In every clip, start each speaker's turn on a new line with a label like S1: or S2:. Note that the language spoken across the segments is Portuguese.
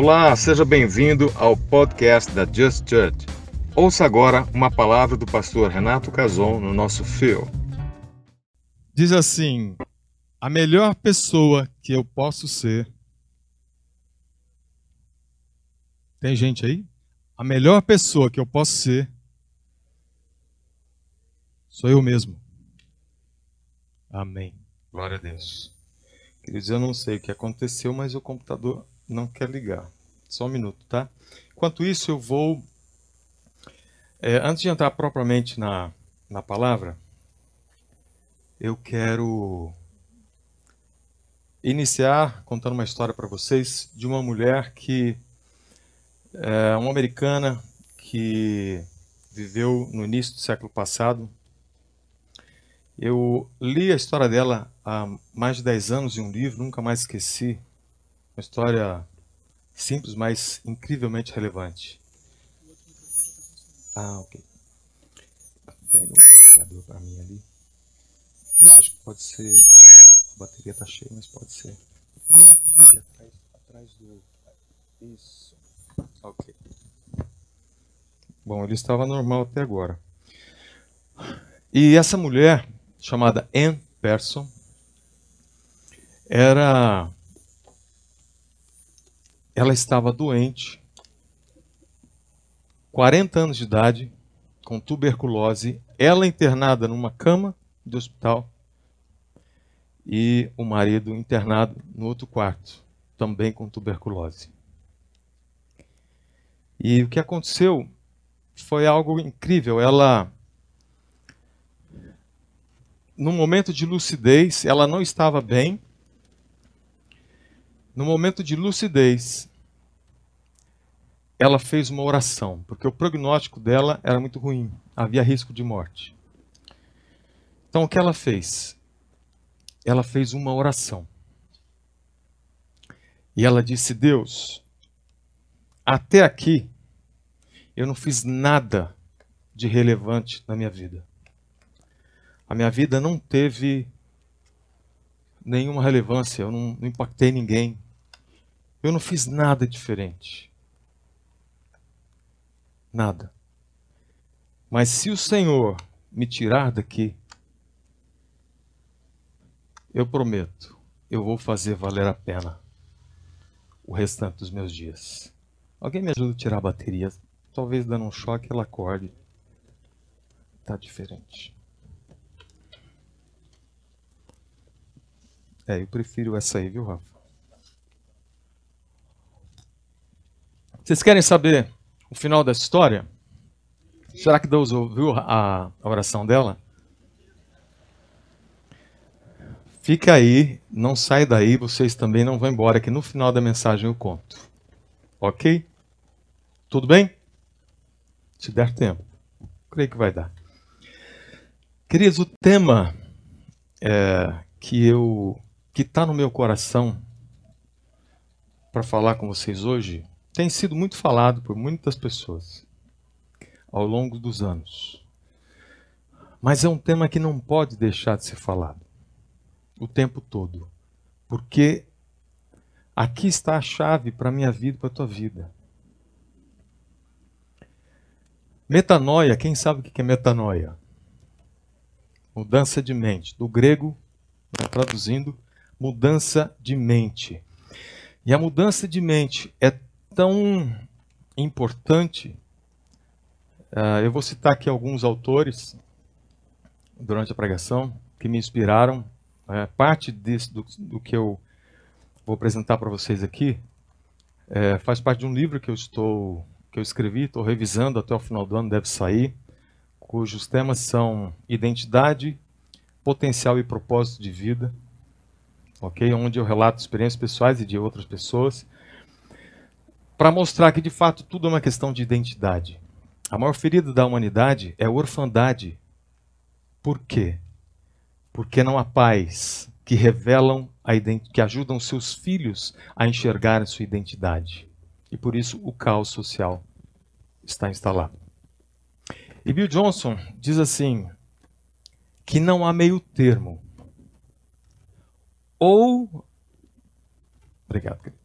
S1: Olá, seja bem-vindo ao podcast da Just Church. Ouça agora uma palavra do pastor Renato Cason no nosso fio.
S2: Diz assim: a melhor pessoa que eu posso ser. Tem gente aí? A melhor pessoa que eu posso ser sou eu mesmo. Amém. Glória a Deus. Queridos, eu não sei o que aconteceu, mas o computador não quer ligar. Só um minuto, tá? Enquanto isso, eu vou. É, antes de entrar propriamente na, na palavra, eu quero iniciar contando uma história para vocês de uma mulher que é uma americana que viveu no início do século passado. Eu li a história dela há mais de 10 anos em um livro, nunca mais esqueci. Uma história simples, mas incrivelmente relevante. Ah, ok. Pega o carregador para mim ali. Acho que pode ser. A bateria tá cheia, mas pode ser. Aqui atrás, atrás do. Isso. Ok. Bom, ele estava normal até agora. E essa mulher, chamada Ann Person, era ela estava doente, 40 anos de idade, com tuberculose, ela internada numa cama de hospital e o marido internado no outro quarto, também com tuberculose. E o que aconteceu foi algo incrível. Ela, no momento de lucidez, ela não estava bem. No momento de lucidez, ela fez uma oração, porque o prognóstico dela era muito ruim, havia risco de morte. Então o que ela fez? Ela fez uma oração. E ela disse: Deus, até aqui eu não fiz nada de relevante na minha vida. A minha vida não teve nenhuma relevância, eu não, não impactei ninguém. Eu não fiz nada diferente. Nada. Mas se o Senhor me tirar daqui, eu prometo, eu vou fazer valer a pena o restante dos meus dias. Alguém me ajuda a tirar a bateria? Talvez dando um choque ela acorde. Tá diferente. É, eu prefiro essa aí, viu, Rafa? Vocês querem saber o final da história? Será que Deus ouviu a, oração dela? Fica aí, não sai daí, vocês também não vão embora, que no final da mensagem eu conto. Ok? Tudo bem? Se der tempo. Creio que vai dar. Queridos, o tema é, que eu que está no meu coração para falar com vocês hoje tem sido muito falado por muitas pessoas ao longo dos anos. Mas é um tema que não pode deixar de ser falado o tempo todo. Porque aqui está a chave para a minha vida e para a tua vida. Metanoia, quem sabe o que é metanoia? Mudança de mente. Do grego, traduzindo, mudança de mente. E a mudança de mente é tão importante. Uh, eu vou citar aqui alguns autores durante a pregação que me inspiraram. Uh, parte desse, do, do, que eu vou apresentar para vocês aqui uh, faz parte de um livro que eu estou que eu escrevi, estou revisando até o final do ano, deve sair, cujos temas são identidade, potencial e propósito de vida, ok? Onde eu relato experiências pessoais e de outras pessoas para mostrar que de fato tudo é uma questão de identidade. A maior ferida da humanidade é a orfandade. Por quê? Porque não há pais que revelam que ajudam seus filhos a enxergar a sua identidade. E por isso o caos social está instalado. E Bill Johnson diz assim: que não há meio termo. Ou. Obrigado, querido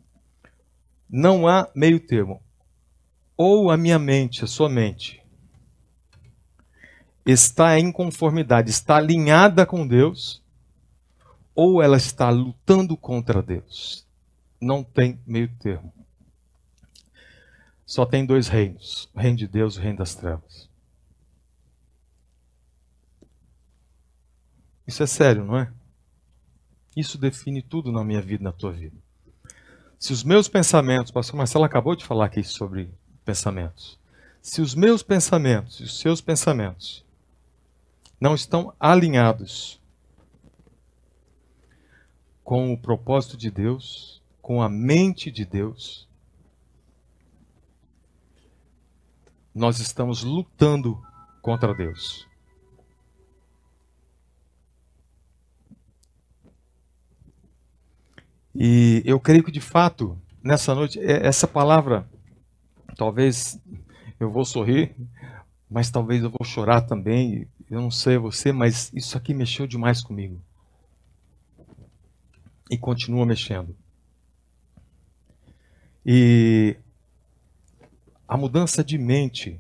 S2: Não há meio termo. Ou a minha mente, a sua mente, está em conformidade, está alinhada com Deus, ou ela está lutando contra Deus. Não tem meio termo. Só tem dois reinos: o reino de Deus e o reino das trevas. Isso é sério, não é? Isso define tudo na minha vida, na tua vida. Se os meus pensamentos, pastor Marcelo acabou de falar aqui sobre pensamentos. Se os meus pensamentos e os seus pensamentos não estão alinhados com o propósito de Deus, com a mente de Deus, nós estamos lutando contra Deus. E eu creio que de fato, nessa noite, é, essa palavra, talvez eu vou sorrir, mas talvez eu vou chorar também. Eu não sei você, mas isso aqui mexeu demais comigo. E continua mexendo. E a mudança de mente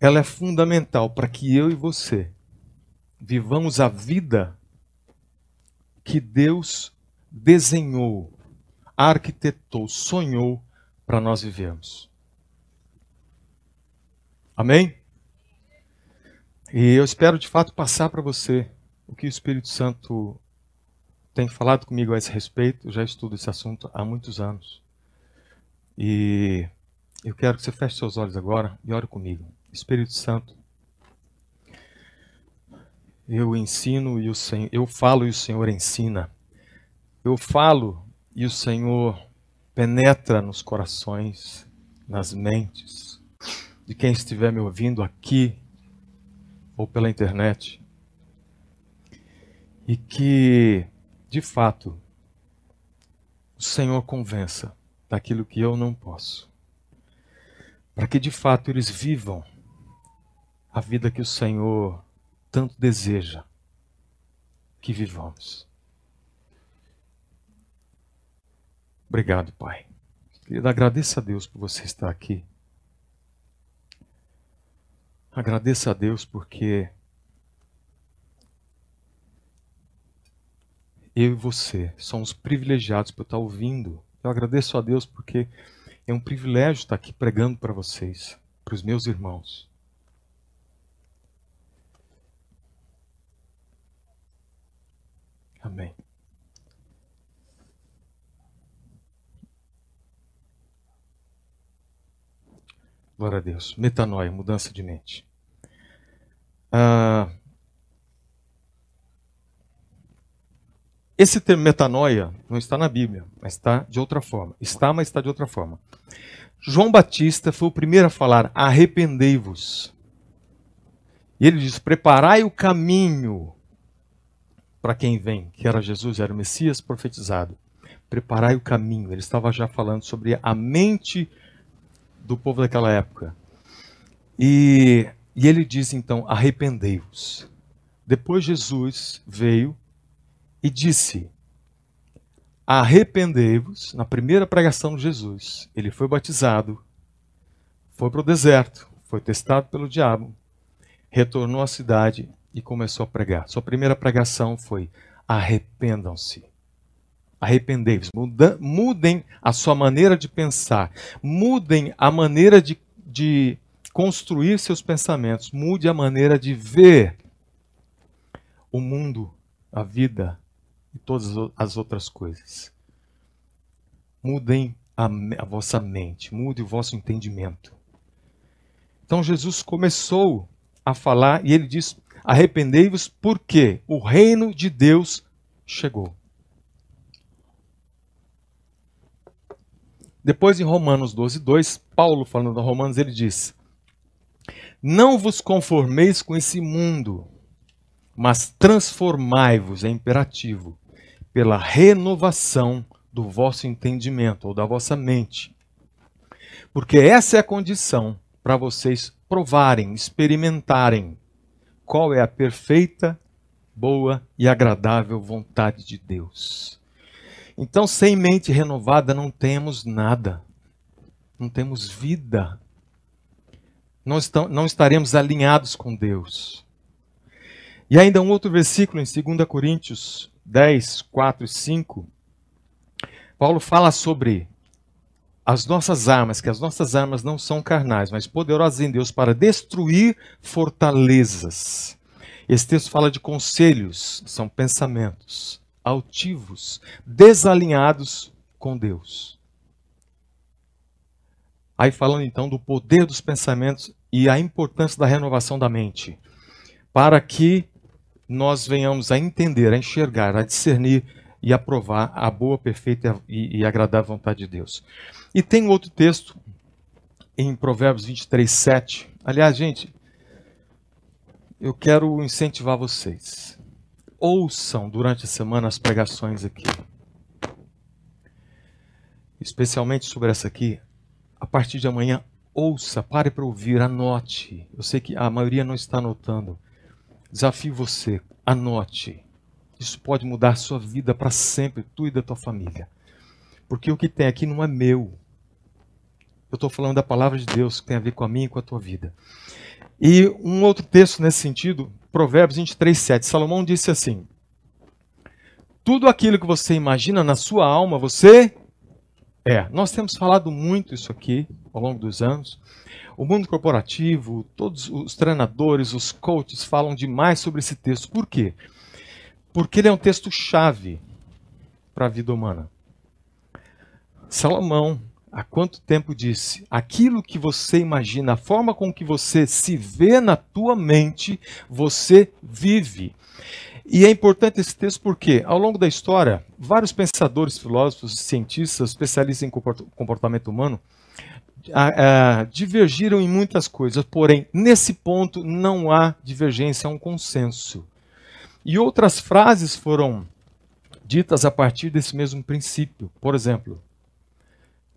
S2: ela é fundamental para que eu e você vivamos a vida que Deus desenhou, arquitetou, sonhou para nós vivermos. Amém? E eu espero de fato passar para você o que o Espírito Santo tem falado comigo a esse respeito. Eu já estudo esse assunto há muitos anos. E eu quero que você feche seus olhos agora e ore comigo. Espírito Santo, eu ensino e o Senhor, eu falo e o Senhor ensina. Eu falo e o Senhor penetra nos corações, nas mentes de quem estiver me ouvindo aqui ou pela internet. E que, de fato, o Senhor convença daquilo que eu não posso. Para que de fato eles vivam a vida que o Senhor tanto deseja que vivamos. Obrigado, Pai. Querido, agradeça a Deus por você estar aqui. Agradeça a Deus porque eu e você somos privilegiados por estar ouvindo. Eu agradeço a Deus porque é um privilégio estar aqui pregando para vocês, para os meus irmãos. Amém. Glória a Deus. Metanoia, mudança de mente. Ah, esse termo metanoia não está na Bíblia, mas está de outra forma. Está, mas está de outra forma. João Batista foi o primeiro a falar: arrependei-vos. E ele diz: preparai o caminho para quem vem, que era Jesus, era o Messias profetizado. Preparai o caminho. Ele estava já falando sobre a mente do povo daquela época. E, e ele diz então: arrependei-vos. Depois Jesus veio e disse: arrependei-vos. Na primeira pregação de Jesus, ele foi batizado, foi para o deserto, foi testado pelo diabo, retornou à cidade e começou a pregar. Sua primeira pregação foi: arrependam-se. Arrependei-vos. Mudem a sua maneira de pensar. Mudem a maneira de, de construir seus pensamentos. Mude a maneira de ver o mundo, a vida e todas as outras coisas. Mudem a, a vossa mente. Mude o vosso entendimento. Então Jesus começou a falar e ele diz Arrependei-vos porque o reino de Deus chegou. Depois em Romanos 12, 2, Paulo falando a Romanos, ele diz: Não vos conformeis com esse mundo, mas transformai-vos, é imperativo, pela renovação do vosso entendimento ou da vossa mente. Porque essa é a condição para vocês provarem, experimentarem qual é a perfeita, boa e agradável vontade de Deus. Então, sem mente renovada, não temos nada. Não temos vida. Não, estão, não estaremos alinhados com Deus. E ainda um outro versículo em 2 Coríntios 10, 4 e 5. Paulo fala sobre as nossas armas, que as nossas armas não são carnais, mas poderosas em Deus para destruir fortalezas. Esse texto fala de conselhos, são pensamentos altivos, desalinhados com Deus. Aí falando então do poder dos pensamentos e a importância da renovação da mente, para que nós venhamos a entender, a enxergar, a discernir e aprovar a boa, perfeita e, e agradável vontade de Deus. E tem outro texto em Provérbios 23, 7. Aliás, gente, eu quero incentivar vocês. Ouçam durante a semana as pregações aqui. Especialmente sobre essa aqui. A partir de amanhã, ouça, pare para ouvir, anote. Eu sei que a maioria não está anotando. Desafio você, anote. Isso pode mudar a sua vida para sempre, tu e da tua família. Porque o que tem aqui não é meu. Eu estou falando da palavra de Deus que tem a ver com a minha e com a tua vida. E um outro texto nesse sentido, Provérbios 23, 7. Salomão disse assim: Tudo aquilo que você imagina na sua alma, você é. Nós temos falado muito isso aqui ao longo dos anos. O mundo corporativo, todos os treinadores, os coaches falam demais sobre esse texto. Por quê? Porque ele é um texto chave para a vida humana. Salomão, há quanto tempo disse: aquilo que você imagina, a forma com que você se vê na tua mente, você vive. E é importante esse texto porque, ao longo da história, vários pensadores, filósofos, cientistas, especialistas em comportamento humano, divergiram em muitas coisas, porém, nesse ponto não há divergência, há um consenso. E outras frases foram ditas a partir desse mesmo princípio. Por exemplo,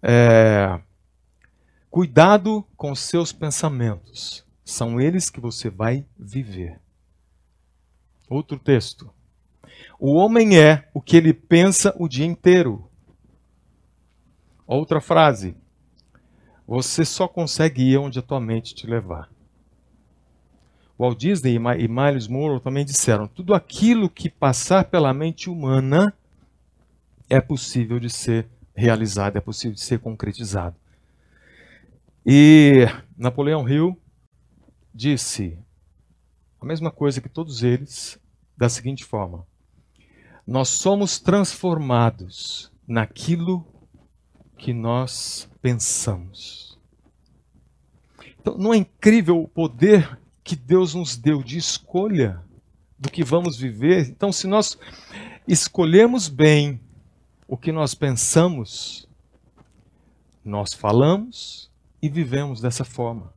S2: é, cuidado com seus pensamentos, são eles que você vai viver. Outro texto. O homem é o que ele pensa o dia inteiro. Outra frase. Você só consegue ir onde a tua mente te levar. Walt Disney e Miles Monroe também disseram: tudo aquilo que passar pela mente humana é possível de ser realizado, é possível de ser concretizado. E Napoleão Hill disse a mesma coisa que todos eles, da seguinte forma: Nós somos transformados naquilo que nós pensamos. Então, não é incrível o poder que Deus nos deu de escolha do que vamos viver. Então, se nós escolhemos bem o que nós pensamos, nós falamos e vivemos dessa forma.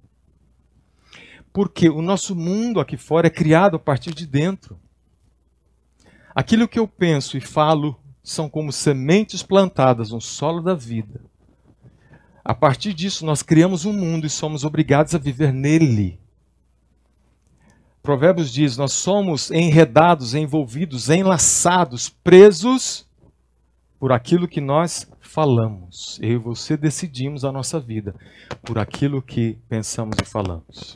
S2: Porque o nosso mundo aqui fora é criado a partir de dentro. Aquilo que eu penso e falo são como sementes plantadas no solo da vida. A partir disso, nós criamos um mundo e somos obrigados a viver nele. Provérbios diz: Nós somos enredados, envolvidos, enlaçados, presos por aquilo que nós falamos. Eu e você decidimos a nossa vida por aquilo que pensamos e falamos.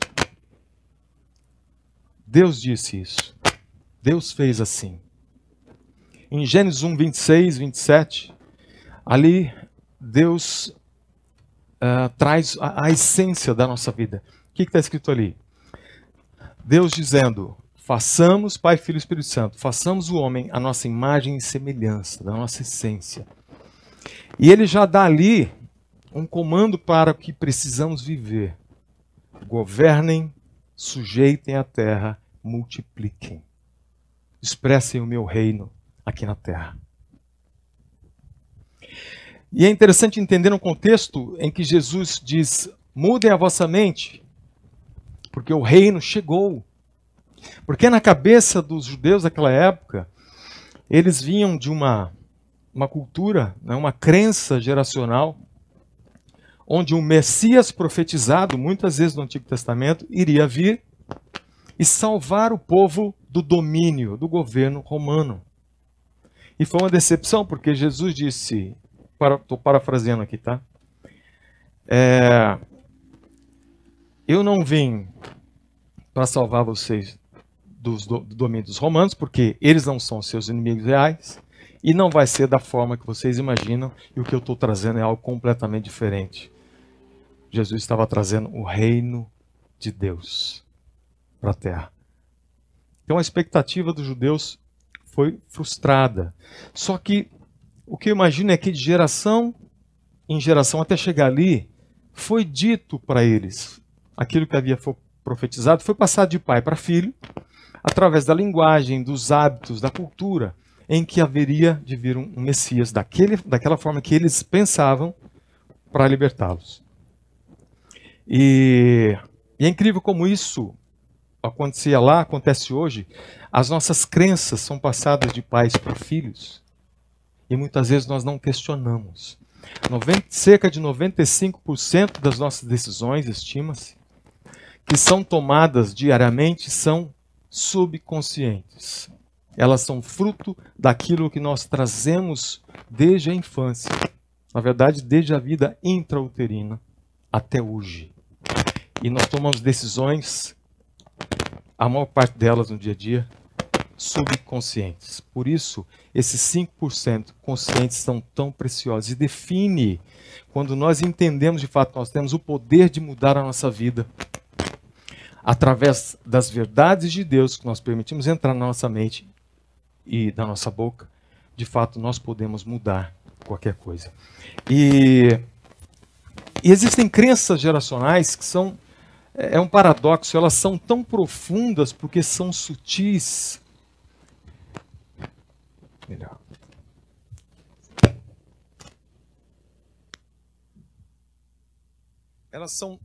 S2: Deus disse isso. Deus fez assim. Em Gênesis 1, 26, 27, ali Deus uh, traz a, a, essência da nossa vida. O que está escrito ali? Deus dizendo: façamos, Pai, Filho e Espírito Santo, façamos o homem a nossa imagem e semelhança, da nossa essência. E ele já dá ali um comando para o que precisamos viver: governem, sujeitem a terra, multipliquem, expressem o meu reino aqui na terra. E é interessante entender um contexto em que Jesus diz: mudem a vossa mente, porque o reino chegou. Porque na cabeça dos judeus daquela época, eles vinham de uma, uma cultura, né, uma crença geracional, onde um Messias profetizado, muitas vezes no Antigo Testamento, iria vir e salvar o povo do domínio, do governo romano. E foi uma decepção, porque Jesus disse, estou para, parafraseando aqui, tá? É, eu não vim para salvar vocês dos, do, do domínio dos romanos, porque eles não são seus inimigos reais, e não vai ser da forma que vocês imaginam, e o que eu estou trazendo é algo completamente diferente. Jesus estava trazendo o reino de Deus para a terra. Então a expectativa dos judeus foi frustrada. Só que o que eu imagino é que de geração em geração até chegar ali, foi dito para eles aquilo que havia profetizado, foi passado de pai para filho, através da linguagem, dos hábitos, da cultura, em que haveria de vir um Messias daquele, daquela forma que eles pensavam para libertá-los. E, e é incrível como isso acontecia lá, acontece hoje. As nossas crenças são passadas de pais para filhos. E muitas vezes nós não questionamos. 90, cerca de 95% das nossas decisões, estima-se, que são tomadas diariamente são subconscientes. Elas são fruto daquilo que nós trazemos desde a infância. Na verdade, desde a vida intrauterina até hoje. E nós tomamos decisões, a maior parte delas no dia a dia, subconscientes. Por isso, esses 5% conscientes são tão preciosos. E define, quando nós entendemos de fato nós temos o poder de mudar a nossa vida, através das verdades de Deus que nós permitimos entrar na nossa mente e na nossa boca, de fato nós podemos mudar qualquer coisa. E, e existem crenças geracionais que são é, é um paradoxo, elas são tão profundas porque são sutis. Melhor. Elas são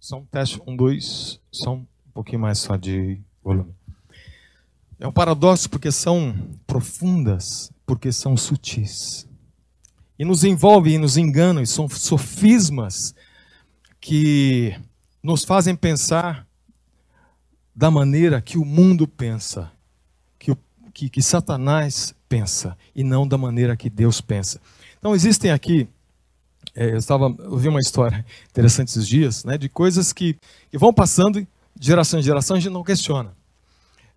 S2: são teste um, dois, são um pouquinho mais só de volume. É um paradoxo porque são profundas, porque são sutis. E nos envolvem e nos enganam, e são sofismas que nos fazem pensar da maneira que o mundo pensa, que, que, que Satanás pensa, e não da maneira que Deus pensa. Então existem aqui eu estava ouvi uma história interessante esses dias, né, de coisas que, que vão passando de geração em geração a gente não questiona.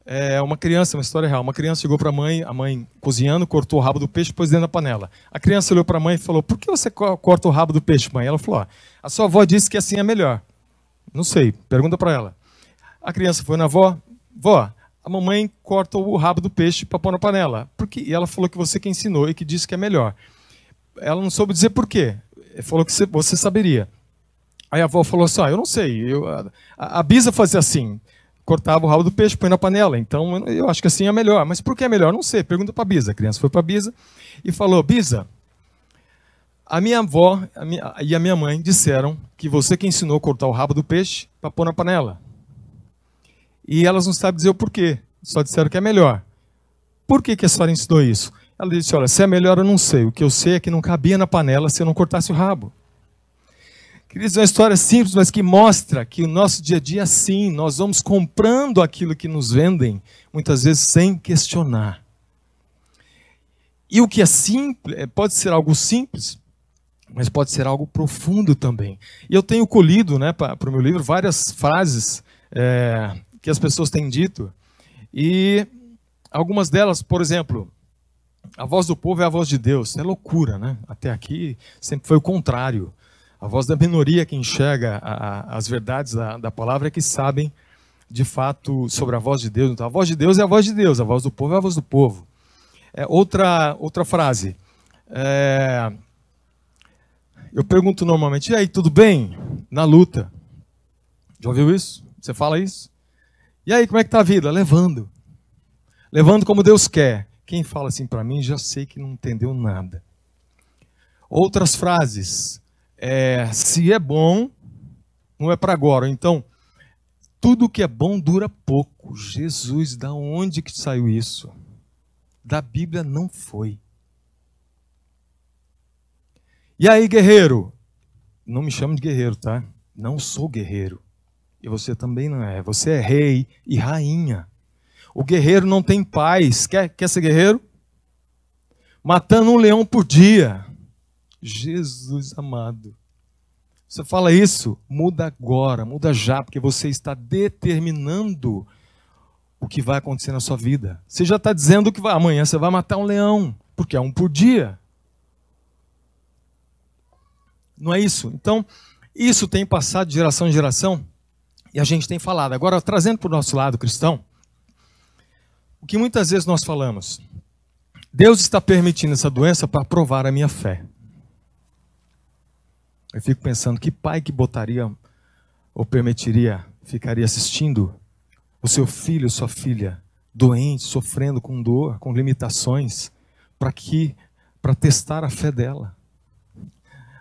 S2: É, uma criança, uma história real, uma criança chegou para a mãe, a mãe cozinhando, cortou o rabo do peixe pôs dentro da panela. A criança olhou para a mãe e falou: Por que você corta o rabo do peixe, mãe? Ela falou: A sua avó disse que assim é melhor. Não sei, pergunta para ela. A criança foi na avó: Vó, a mamãe corta o rabo do peixe para pôr na panela. Porque, e ela falou que você que ensinou e que disse que é melhor. Ela não soube dizer por quê falou que você saberia. Aí a avó falou assim: ah, eu não sei. Eu, a, a, Bisa fazia assim: cortava o rabo do peixe, põe na panela. Então eu acho que assim é melhor. Mas por que é melhor? Não sei. Pergunta para a Bisa. A criança foi para a Bisa e falou: Bisa, a minha avó a minha, e a minha mãe disseram que você que ensinou a cortar o rabo do peixe para pôr na panela. E elas não sabem dizer o porquê. Só disseram que é melhor. Por que, que a senhora ensinou isso? Ela disse: Olha, se é melhor eu não sei. O que eu sei é que não cabia na panela se eu não cortasse o rabo. Queridos, é uma história simples, mas que mostra que o nosso dia a dia assim. Nós vamos comprando aquilo que nos vendem, muitas vezes sem questionar. E o que é simples, é, pode ser algo simples, mas pode ser algo profundo também. E eu tenho colhido né, para o meu livro várias frases é, que as pessoas têm dito. E algumas delas, por exemplo, a voz do povo é a voz de Deus. É loucura, né? Até aqui sempre foi o contrário. A voz da minoria que enxerga a, a, as verdades da, da, palavra é que sabem de fato sobre a voz de Deus. Então, a voz de Deus é a voz de Deus, a voz do povo é a voz do povo. É, outra, outra frase. É, eu pergunto normalmente, e aí, tudo bem? Na luta. Já ouviu isso? Você fala isso? E aí, como é que está a vida? Levando. Levando como Deus quer. Quem fala assim para mim já sei que não entendeu nada. Outras frases. É, se é bom, não é para agora. Então, tudo que é bom dura pouco. Jesus, da onde que saiu isso? Da Bíblia não foi. E aí, guerreiro? Não me chame de guerreiro, tá? Não sou guerreiro. E você também não é. Você é rei e rainha. O guerreiro não tem paz. Quer, quer ser guerreiro? matando um leão por dia. Jesus amado. Você fala isso, muda agora, muda já, porque você está determinando o que vai acontecer na sua vida. Você já está dizendo que vai, amanhã você vai matar um leão, porque é um por dia. Não é isso? Então, isso tem passado de geração em geração e a gente tem falado. Agora, trazendo para o nosso lado cristão, o que muitas vezes nós falamos, Deus está permitindo essa doença para provar a minha fé. Eu fico pensando que pai que botaria ou permitiria, ficaria assistindo o seu filho, sua filha doente, sofrendo com dor, com limitações, para que para testar a fé dela.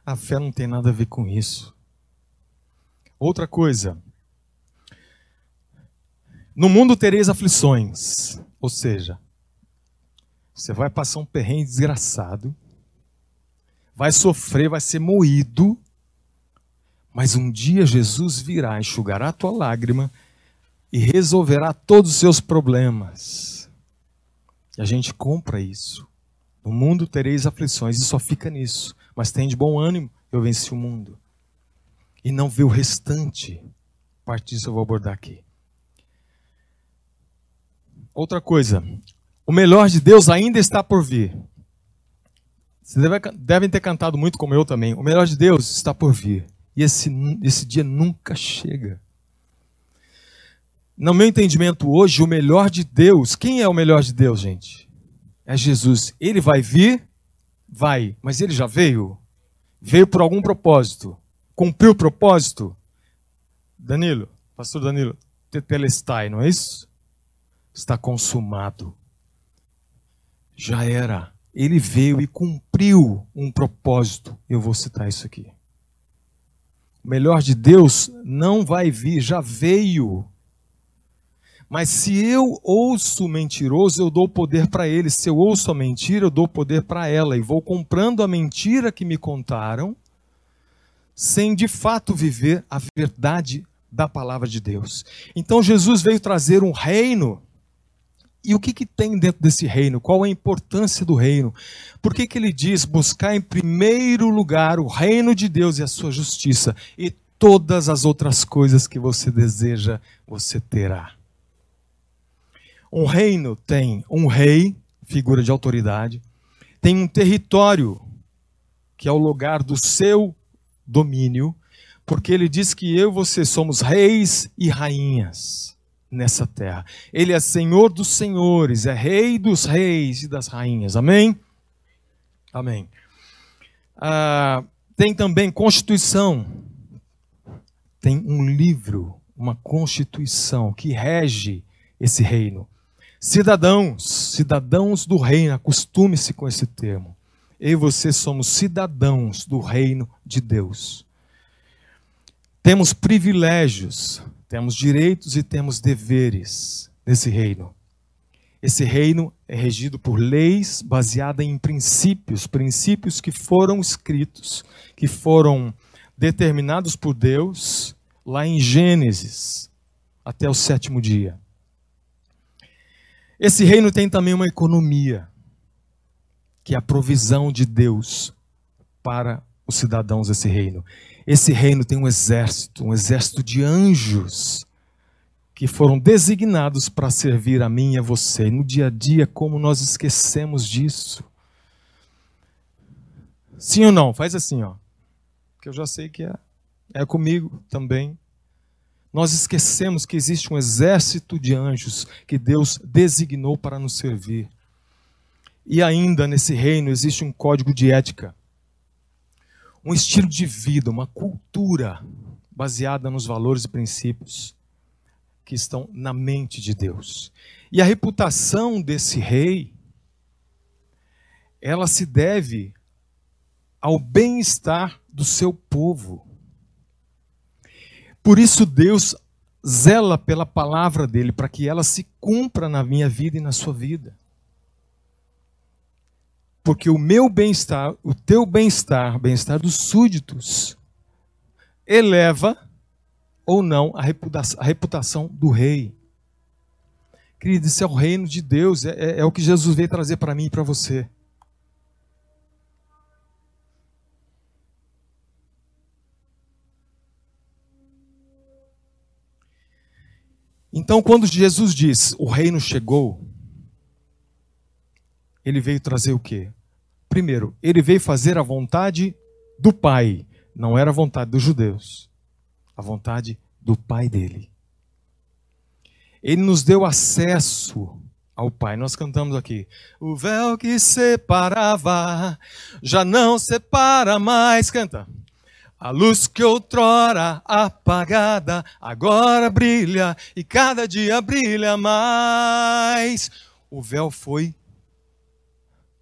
S2: A fé não tem nada a ver com isso. Outra coisa. No mundo tereis aflições, ou seja, você vai passar um perrengue desgraçado, vai sofrer, vai ser moído, mas um dia Jesus virá, enxugará a tua lágrima e resolverá todos os seus problemas. E a gente compra isso. No mundo tereis aflições e só fica nisso. Mas tem de bom ânimo, eu venci o mundo. E não vê o restante. Parte disso eu vou abordar aqui. Outra coisa, o melhor de Deus ainda está por vir. Vocês devem ter cantado muito como eu também. O melhor de Deus está por vir. E esse, esse dia nunca chega. No meu entendimento hoje, o melhor de Deus, quem é o melhor de Deus, gente? É Jesus. Ele vai vir? Vai. Mas ele já veio? Veio por algum propósito. Cumpriu o propósito? Danilo, pastor Danilo, tetelestai, não é isso? Está consumado. Já era. Ele veio e cumpriu um propósito. Eu vou citar isso aqui. O melhor de Deus não vai vir, já veio. Mas se eu ouço mentiroso, eu dou poder para ele. Se eu ouço a mentira, eu dou poder para ela. E vou comprando a mentira que me contaram, sem de fato viver a verdade da palavra de Deus. Então Jesus veio trazer um reino e o que, que tem dentro desse reino? Qual a importância do reino? Por que, que ele diz buscar em primeiro lugar o reino de Deus e a sua justiça, e todas as outras coisas que você deseja, você terá? Um reino tem um rei, figura de autoridade, tem um território, que é o lugar do seu domínio, porque ele diz que eu e você somos reis e rainhas nessa terra. Ele é Senhor dos senhores, é Rei dos reis e das rainhas. Amém? Amém. Ah, tem também Constituição. Tem um livro, uma Constituição que rege esse reino. Cidadãos, cidadãos do reino, acostume-se com esse termo. Eu e você somos cidadãos do reino de Deus. Temos privilégios, temos direitos e temos deveres nesse reino. Esse reino é regido por leis baseadas em princípios, princípios que foram escritos, que foram determinados por Deus lá em Gênesis, até o sétimo dia. Esse reino tem também uma economia, que é a provisão de Deus para os cidadãos desse reino. Esse reino tem um exército, um exército de anjos que foram designados para servir a mim e a você. no dia a dia, como nós esquecemos disso? Sim ou não? Faz assim, ó. Que eu já sei que é. É comigo também. Nós esquecemos que existe um exército de anjos que Deus designou para nos servir. E ainda nesse reino existe um código de ética um estilo de vida, uma cultura baseada nos valores e princípios que estão na mente de Deus. E a reputação desse rei, ela se deve ao bem-estar do seu povo. Por isso Deus zela pela palavra dele para que ela se cumpra na minha vida e na sua vida. Porque o meu bem-estar, o teu bem-estar, bem-estar dos súditos, eleva ou não a reputação, a reputação do rei. Querido, esse é o reino de Deus, é, é, é o que Jesus veio trazer para mim e para você. Então, quando Jesus diz o reino chegou, ele veio trazer o quê? Primeiro, ele veio fazer a vontade do Pai, não era a vontade dos judeus, a vontade do Pai dele. Ele nos deu acesso ao Pai. Nós cantamos aqui: O véu que separava já não separa mais. Canta. A luz que outrora apagada agora brilha e cada dia brilha mais. O véu foi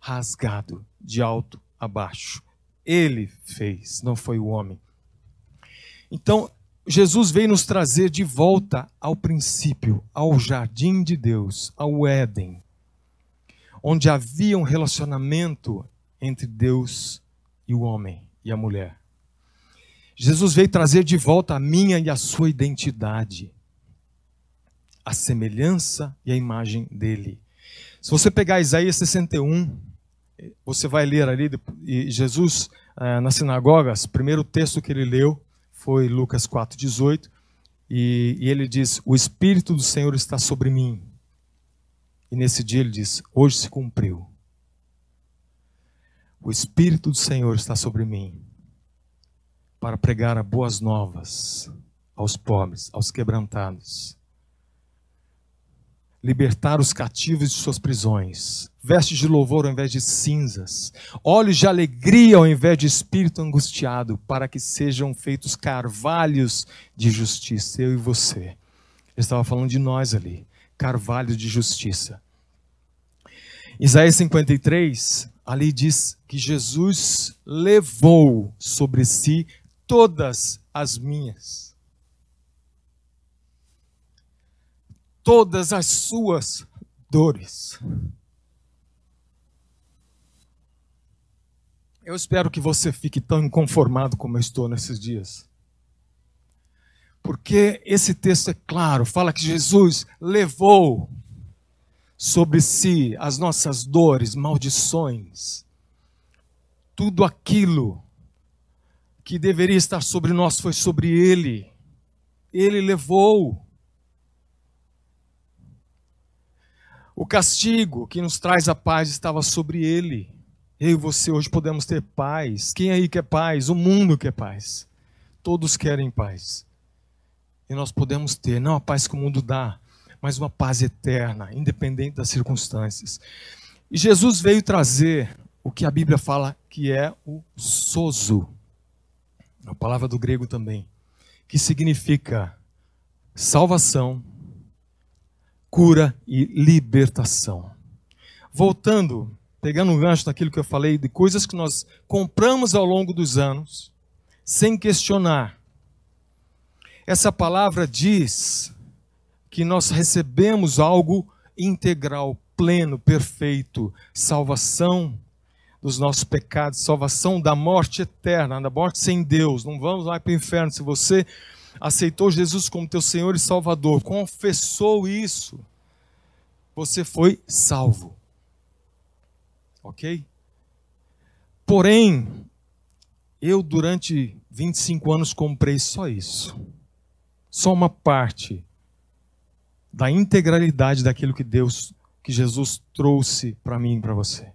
S2: rasgado de alto a baixo. Ele fez, não foi o homem. Então, Jesus veio nos trazer de volta ao princípio, ao jardim de Deus, ao Éden, onde havia um relacionamento entre Deus e o homem e a mulher. Jesus veio trazer de volta a minha e a sua identidade, a semelhança e a imagem dele. Se você pegar Isaías 61, você vai ler ali, e Jesus, eh, nas sinagogas, o primeiro texto que ele leu foi Lucas 4,18, e, e ele diz: O Espírito do Senhor está sobre mim. E nesse dia ele diz: Hoje se cumpriu. O Espírito do Senhor está sobre mim para pregar a boas novas aos pobres, aos quebrantados. Libertar os cativos de suas prisões, vestes de louvor ao invés de cinzas, olhos de alegria ao invés de espírito angustiado, para que sejam feitos carvalhos de justiça, eu e você. Ele estava falando de nós ali, carvalho de justiça. Isaías 53, ali diz que Jesus levou sobre si todas as minhas, todas as suas dores. Eu espero que você fique tão inconformado como eu estou nesses dias. Porque esse texto é claro, fala que Jesus levou sobre si as nossas dores, maldições, tudo aquilo que deveria estar sobre nós foi sobre ele. Ele levou. O castigo que nos traz a paz estava sobre ele. Eu e você hoje podemos ter paz. Quem aí quer paz? O mundo quer paz. Todos querem paz. E nós podemos ter, não a paz que o mundo dá, mas uma paz eterna, independente das circunstâncias. E Jesus veio trazer o que a Bíblia fala que é o sozo a palavra do grego também, que significa salvação, cura e libertação. Voltando, pegando um gancho naquilo que eu falei, de coisas que nós compramos ao longo dos anos, sem questionar. Essa palavra diz que nós recebemos algo integral, pleno, perfeito, salvação, dos nossos pecados, salvação da morte eterna, da morte sem Deus. Não vamos lá para o inferno. Se você aceitou Jesus como teu Senhor e Salvador, confessou isso, você foi salvo. Ok? Porém, eu durante 25 anos comprei só isso. Só uma parte da integralidade daquilo que Deus, que Jesus trouxe para mim e para você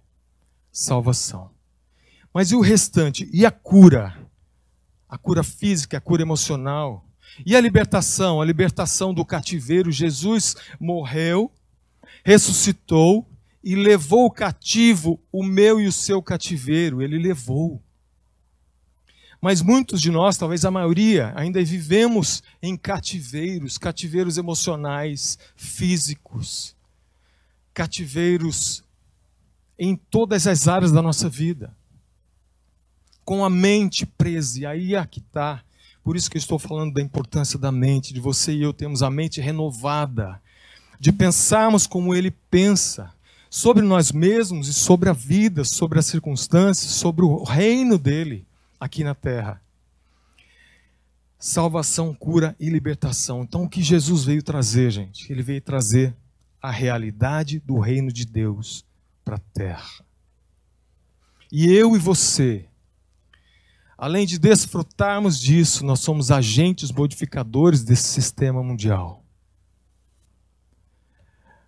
S2: salvação. Mas e o restante? E a cura? A cura física, a cura emocional. E a libertação? A libertação do cativeiro. Jesus morreu, ressuscitou e levou o cativo, o meu e o seu cativeiro. Ele levou. Mas muitos de nós, talvez a maioria, ainda vivemos em cativeiros, cativeiros emocionais, físicos, cativeiros em todas as áreas da nossa vida. Com a mente presa, e aí aqui está. Por isso que eu estou falando da importância da mente, de você e eu termos a mente renovada, de pensarmos como ele pensa, sobre nós mesmos e sobre a vida, sobre as circunstâncias, sobre o reino dele aqui na terra. Salvação, cura e libertação. Então, o que Jesus veio trazer, gente? Ele veio trazer a realidade do reino de Deus para a terra. E eu e você, além de desfrutarmos disso, nós somos agentes modificadores desse sistema mundial.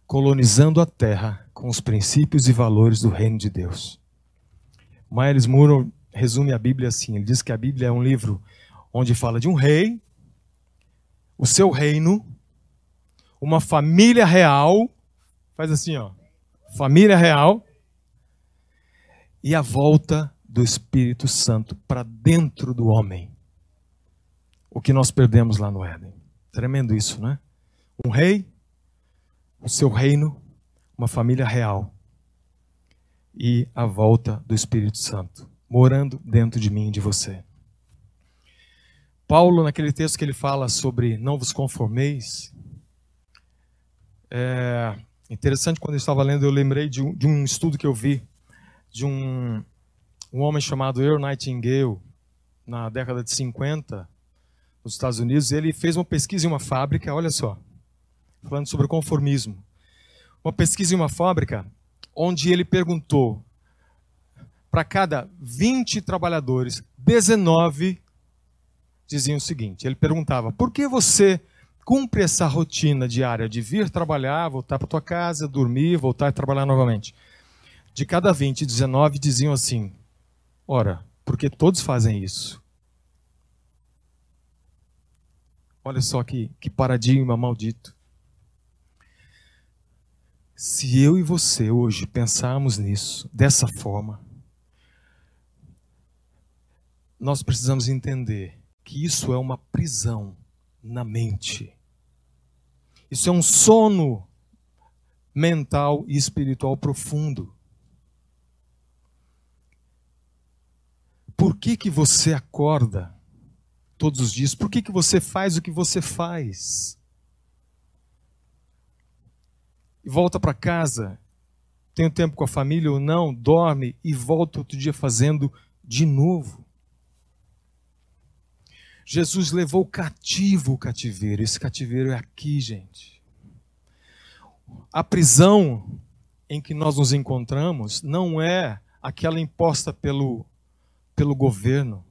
S2: colonizando a terra com os princípios e valores do reino de Deus. Miles Moore resume a Bíblia assim: ele diz que a Bíblia é um livro onde fala de um rei, o seu reino, uma família real, faz assim, ó, família real, e a volta do Espírito Santo para dentro do homem. O que nós perdemos lá no Éden. Tremendo isso, né? Um rei, o seu reino, uma família real e a volta do Espírito Santo morando dentro de mim e de você. Paulo, naquele texto que ele fala sobre não vos conformeis, é interessante quando eu estava lendo, eu lembrei de um, de um estudo que eu vi de um, um homem chamado Earl Nightingale, na década de 50, nos Estados Unidos. Ele fez uma pesquisa em uma fábrica, olha só, falando sobre conformismo. Uma pesquisa em uma fábrica onde ele perguntou para cada 20 trabalhadores, 19 diziam o seguinte: ele perguntava, por que você cumpre essa rotina diária de vir trabalhar, voltar para tua casa, dormir, voltar e trabalhar novamente? De cada 20, 19 diziam assim: ora, porque todos fazem isso. Olha só que, que paradigma maldito. Se eu e você hoje pensarmos nisso dessa forma, nós precisamos entender que isso é uma prisão na mente. Isso é um sono mental e espiritual profundo. Por que, que você acorda todos os dias? Por que, que você faz o que você faz? E volta para casa, tem um tempo com a família ou não, dorme e volta outro dia fazendo de novo. Jesus levou cativo o cativeiro. Esse cativeiro é aqui, gente. A prisão em que nós nos encontramos não é aquela imposta pelo, pelo governo.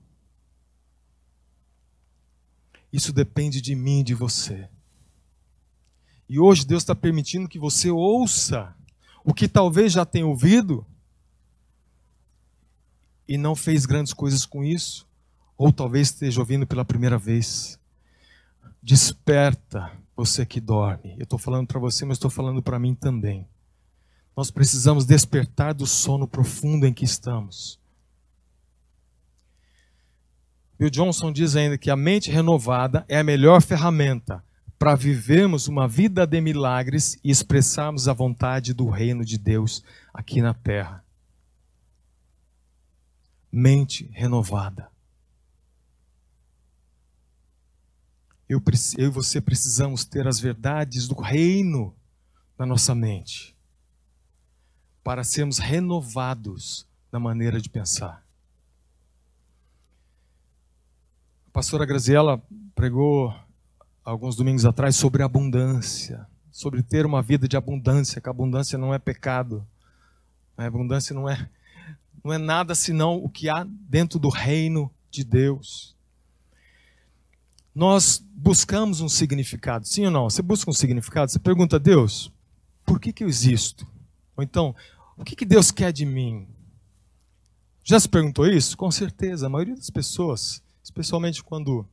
S2: Isso depende de mim e de você. E hoje Deus está permitindo que você ouça o que talvez já tenha ouvido e não fez grandes coisas com isso ou talvez esteja ouvindo pela primeira vez. Desperta, você que dorme. Eu estou falando para você, mas estou falando para mim também. Nós precisamos despertar do sono profundo em que estamos. Bill Johnson diz ainda que a mente renovada é a melhor ferramenta para vivermos uma vida de milagres e expressarmos a vontade do reino de Deus aqui na terra. Mente renovada. eu, eu e você precisamos ter as verdades do reino na nossa mente para sermos renovados na maneira de pensar. A pastora Graziella pregou alguns domingos atrás sobre abundância, sobre ter uma vida de abundância, que abundância não é pecado. A abundância não é não é nada senão o que há dentro do reino de Deus nós buscamos um significado, sim ou não? Você busca um significado, você pergunta a Deus, por que, que eu existo? Ou então, o que, que Deus quer de mim? Já se perguntou isso? Com certeza, a maioria das pessoas, especialmente quando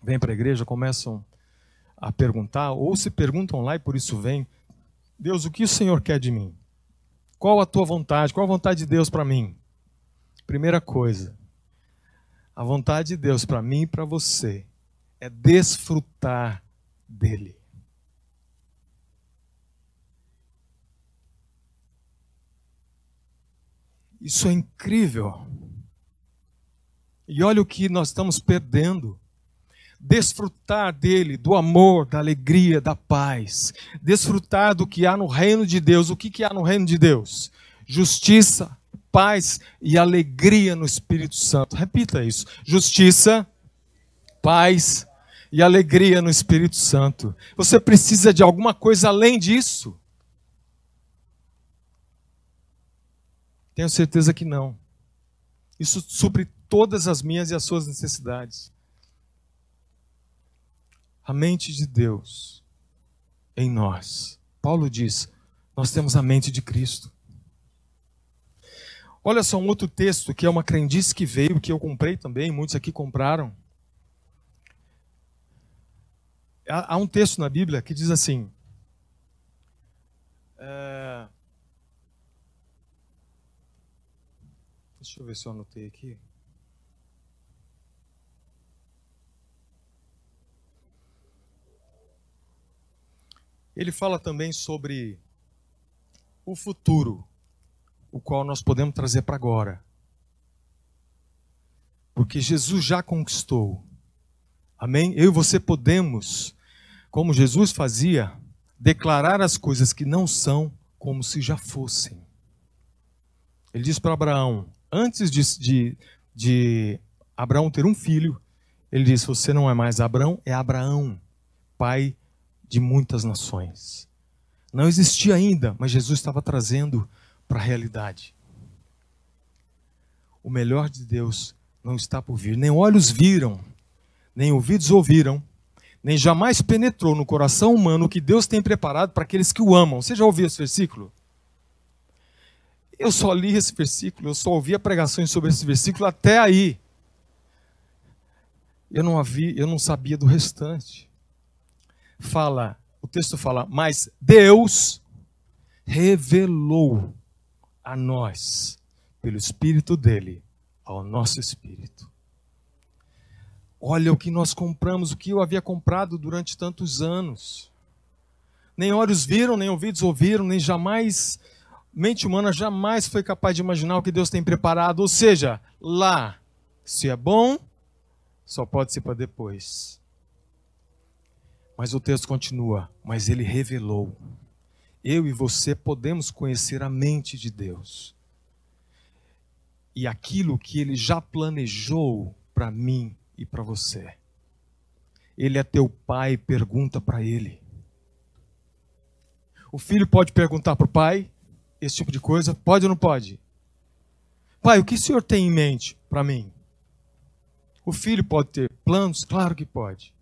S2: vêm para a igreja, começam a perguntar, ou se perguntam lá e por isso vêm, Deus, o que o Senhor quer de mim? Qual a tua vontade? Qual a vontade de Deus para mim? Primeira coisa, a vontade de Deus para mim e para você é desfrutar dele. Isso é incrível. E olha o que nós estamos perdendo. Desfrutar dele, do amor, da alegria, da paz. Desfrutar do que há no reino de Deus. O que, que há no reino de Deus? Justiça, paz e alegria no Espírito Santo. Repita isso: justiça, paz e alegria no Espírito Santo. Você precisa de alguma coisa além disso? Tenho certeza que não. Isso supre todas as minhas e as suas necessidades. A mente de Deus em nós Paulo diz: nós temos a mente de Cristo. Olha só um outro texto que é uma crendice que veio, que eu comprei também, muitos aqui compraram. Há, um texto na Bíblia que diz assim: é... Deixa eu ver se eu anotei aqui. Ele fala também sobre o futuro, o qual nós podemos trazer para agora. Porque Jesus já conquistou. Amém? Eu e você podemos, como Jesus fazia, declarar as coisas que não são como se já fossem. Ele diz para Abraão: antes de, de, de Abraão ter um filho, ele disse: Você não é mais Abraão, é Abraão, pai de muitas nações. Não existia ainda, mas Jesus estava trazendo para a realidade. O melhor de Deus não está por vir. Nem olhos viram, nem ouvidos ouviram, nem jamais penetrou no coração humano o que Deus tem preparado para aqueles que o amam. Você já ouviu esse versículo? Eu só li esse versículo, eu só ouvia pregações sobre esse versículo até aí. Eu não havia, eu não sabia do restante fala, o texto fala, mas Deus revelou a nós, pelo Espírito dele, ao nosso Espírito. Olha o que nós compramos, o que eu havia comprado durante tantos anos. Nem olhos viram, nem ouvidos ouviram, nem jamais, mente humana jamais foi capaz de imaginar o que Deus tem preparado. Ou seja, lá, se é bom, só pode ser para depois. Mas o texto continua: Mas ele revelou. Eu e você podemos conhecer a mente de Deus. E aquilo que ele já planejou para mim e para você. Ele é teu pai, pergunta para ele. O filho pode perguntar para o pai esse tipo de coisa? Pode ou não pode? Pai, o que o senhor tem em mente para mim? O filho pode ter planos? Claro que pode.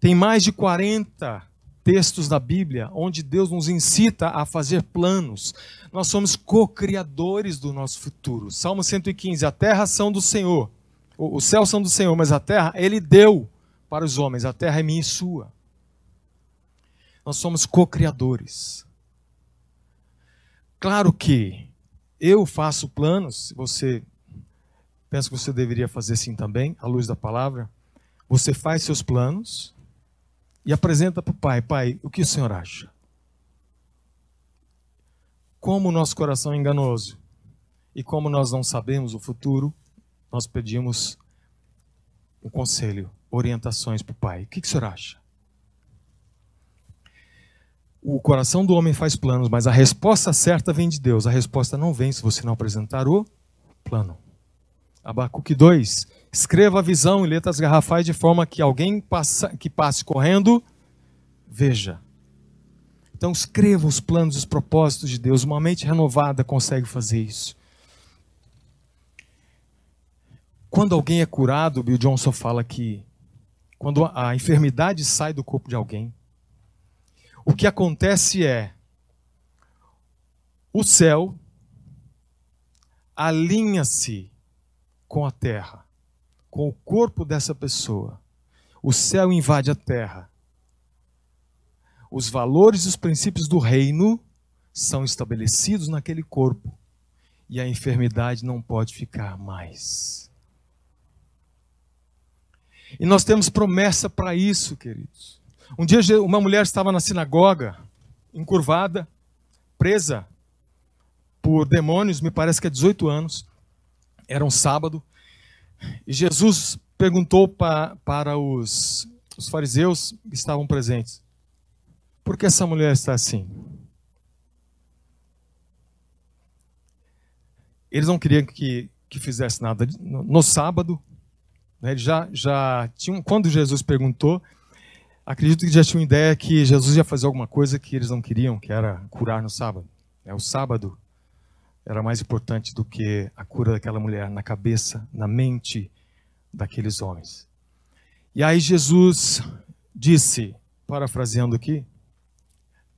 S2: Tem mais de 40 textos da Bíblia onde Deus nos incita a fazer planos. Nós somos co-criadores do nosso futuro. Salmo 115: A terra são do Senhor, os céus são do Senhor, mas a terra Ele deu para os homens. A terra é minha e sua. Nós somos co-criadores. Claro que eu faço planos, você penso que você deveria fazer assim também, à luz da palavra. Você faz seus planos, e apresenta para o pai: Pai, o que o senhor acha? Como o nosso coração é enganoso e como nós não sabemos o futuro, nós pedimos um conselho, orientações para o pai. O que, que o senhor acha? O coração do homem faz planos, mas a resposta certa vem de Deus. A resposta não vem se você não apresentar o plano. Abacuque 2. Escreva a visão em letras garrafais de forma que alguém passa, que passe correndo veja. Então escreva os planos, os propósitos de Deus. Uma mente renovada consegue fazer isso. Quando alguém é curado, Bill Johnson fala que quando a enfermidade sai do corpo de alguém, o que acontece é o céu alinha-se com a terra, com o corpo dessa pessoa. O céu invade a terra. Os valores e os princípios do reino são estabelecidos naquele corpo. E a enfermidade não pode ficar mais. E nós temos promessa para isso, queridos. Um dia uma mulher estava na sinagoga, encurvada, presa por demônios, me parece que há 18 anos era um sábado, e Jesus perguntou pa, para os, os fariseus que estavam presentes: por que essa mulher está assim? Eles não queriam que, que fizesse nada no, no sábado. Né, já, já tinham, quando Jesus perguntou, acredito que já tinham ideia que Jesus ia fazer alguma coisa que eles não queriam, que era curar no sábado. É, o sábado era mais importante do que a cura daquela mulher na cabeça, na mente daqueles homens. E aí Jesus disse, parafraseando aqui,